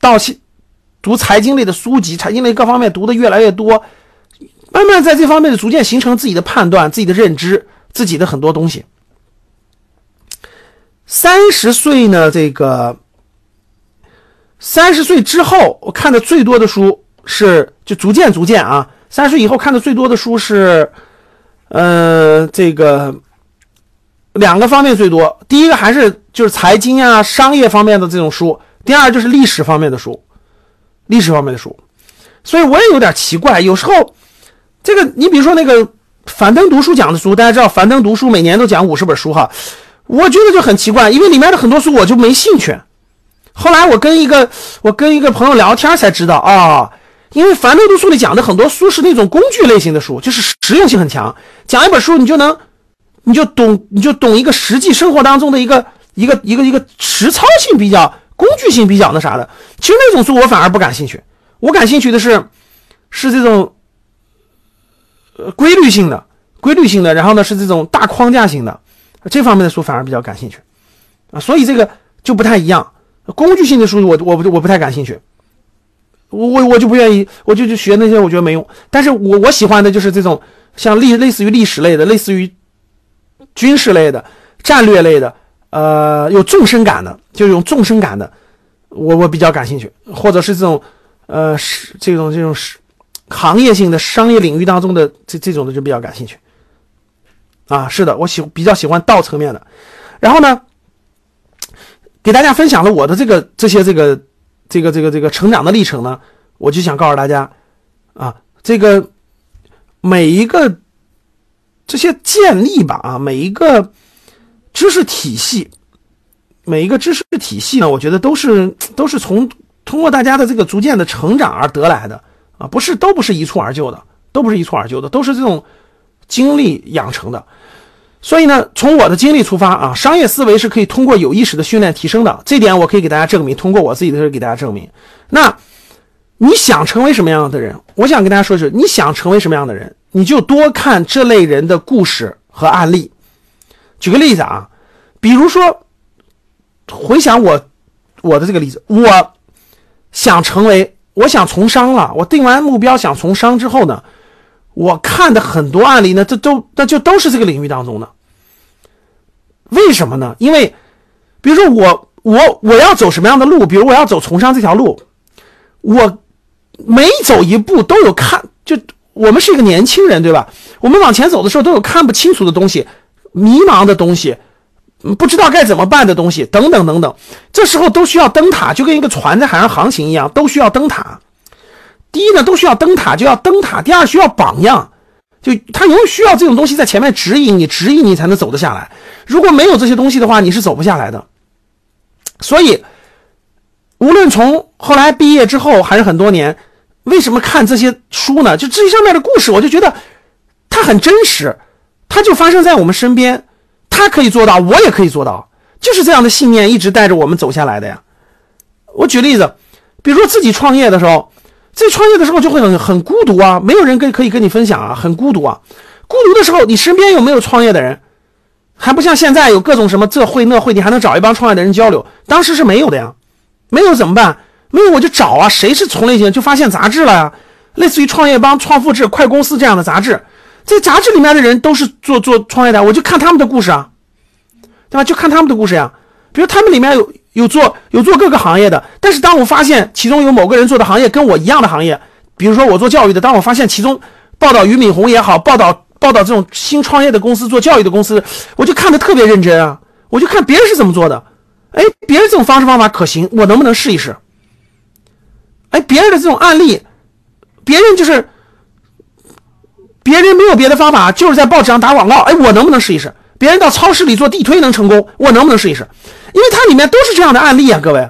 到现读财经类的书籍，财经类各方面读的越来越多，慢慢在这方面的逐渐形成自己的判断、自己的认知、自己的很多东西。三十岁呢，这个三十岁之后，我看的最多的书是就逐渐逐渐啊，三十岁以后看的最多的书是，呃，这个两个方面最多，第一个还是就是财经啊、商业方面的这种书，第二就是历史方面的书，历史方面的书，所以我也有点奇怪，有时候这个你比如说那个樊登读书讲的书，大家知道樊登读书每年都讲五十本书哈。我觉得就很奇怪，因为里面的很多书我就没兴趣。后来我跟一个我跟一个朋友聊天才知道啊，因为樊登读书里讲的很多书是那种工具类型的书，就是实用性很强。讲一本书你就能，你就懂，你就懂一个实际生活当中的一个一个一个一个实操性比较、工具性比较那啥的。其实那种书我反而不感兴趣，我感兴趣的是是这种呃规律性的、规律性的，然后呢是这种大框架型的。这方面的书反而比较感兴趣，啊，所以这个就不太一样。工具性的书我我不我不太感兴趣，我我我就不愿意，我就去学那些我觉得没用。但是我我喜欢的就是这种像历类似于历史类的，类似于军事类的、战略类的，呃，有纵深感的，就有纵深感的，我我比较感兴趣。或者是这种呃是这种这种是行业性的商业领域当中的这这种的就比较感兴趣。啊，是的，我喜比较喜欢道层面的，然后呢，给大家分享了我的这个这些这个这个这个这个成长的历程呢，我就想告诉大家，啊，这个每一个这些建立吧，啊，每一个知识体系，每一个知识体系呢，我觉得都是都是从通过大家的这个逐渐的成长而得来的，啊，不是都不是一蹴而就的，都不是一蹴而就的，都是这种经历养成的。所以呢，从我的经历出发啊，商业思维是可以通过有意识的训练提升的。这点我可以给大家证明，通过我自己的给大家证明。那你想成为什么样的人？我想跟大家说是，你想成为什么样的人，你就多看这类人的故事和案例。举个例子啊，比如说，回想我我的这个例子，我想成为，我想从商了，我定完目标想从商之后呢？我看的很多案例呢，这都那就都是这个领域当中的。为什么呢？因为，比如说我我我要走什么样的路，比如我要走从商这条路，我每走一步都有看，就我们是一个年轻人，对吧？我们往前走的时候都有看不清楚的东西，迷茫的东西，不知道该怎么办的东西，等等等等。这时候都需要灯塔，就跟一个船在海上航行一样，都需要灯塔。第一呢，都需要灯塔，就要灯塔；第二，需要榜样，就他永远需要这种东西在前面指引你，指引你才能走得下来。如果没有这些东西的话，你是走不下来的。所以，无论从后来毕业之后，还是很多年，为什么看这些书呢？就这些上面的故事，我就觉得它很真实，它就发生在我们身边，他可以做到，我也可以做到，就是这样的信念一直带着我们走下来的呀。我举例子，比如说自己创业的时候。在创业的时候就会很很孤独啊，没有人跟可以跟你分享啊，很孤独啊。孤独的时候，你身边有没有创业的人？还不像现在有各种什么这会那会，你还能找一帮创业的人交流。当时是没有的呀，没有怎么办？没有我就找啊，谁是从类型就发现杂志了呀，类似于创业帮、创富志、快公司这样的杂志，这杂志里面的人都是做做创业的，我就看他们的故事啊，对吧？就看他们的故事呀，比如他们里面有。有做有做各个行业的，但是当我发现其中有某个人做的行业跟我一样的行业，比如说我做教育的，当我发现其中报道俞敏洪也好，报道报道这种新创业的公司做教育的公司，我就看的特别认真啊，我就看别人是怎么做的，哎，别人这种方式方法可行，我能不能试一试？哎，别人的这种案例，别人就是别人没有别的方法，就是在报纸上打广告，哎，我能不能试一试？别人到超市里做地推能成功，我能不能试一试？因为它里面都是这样的案例啊，各位，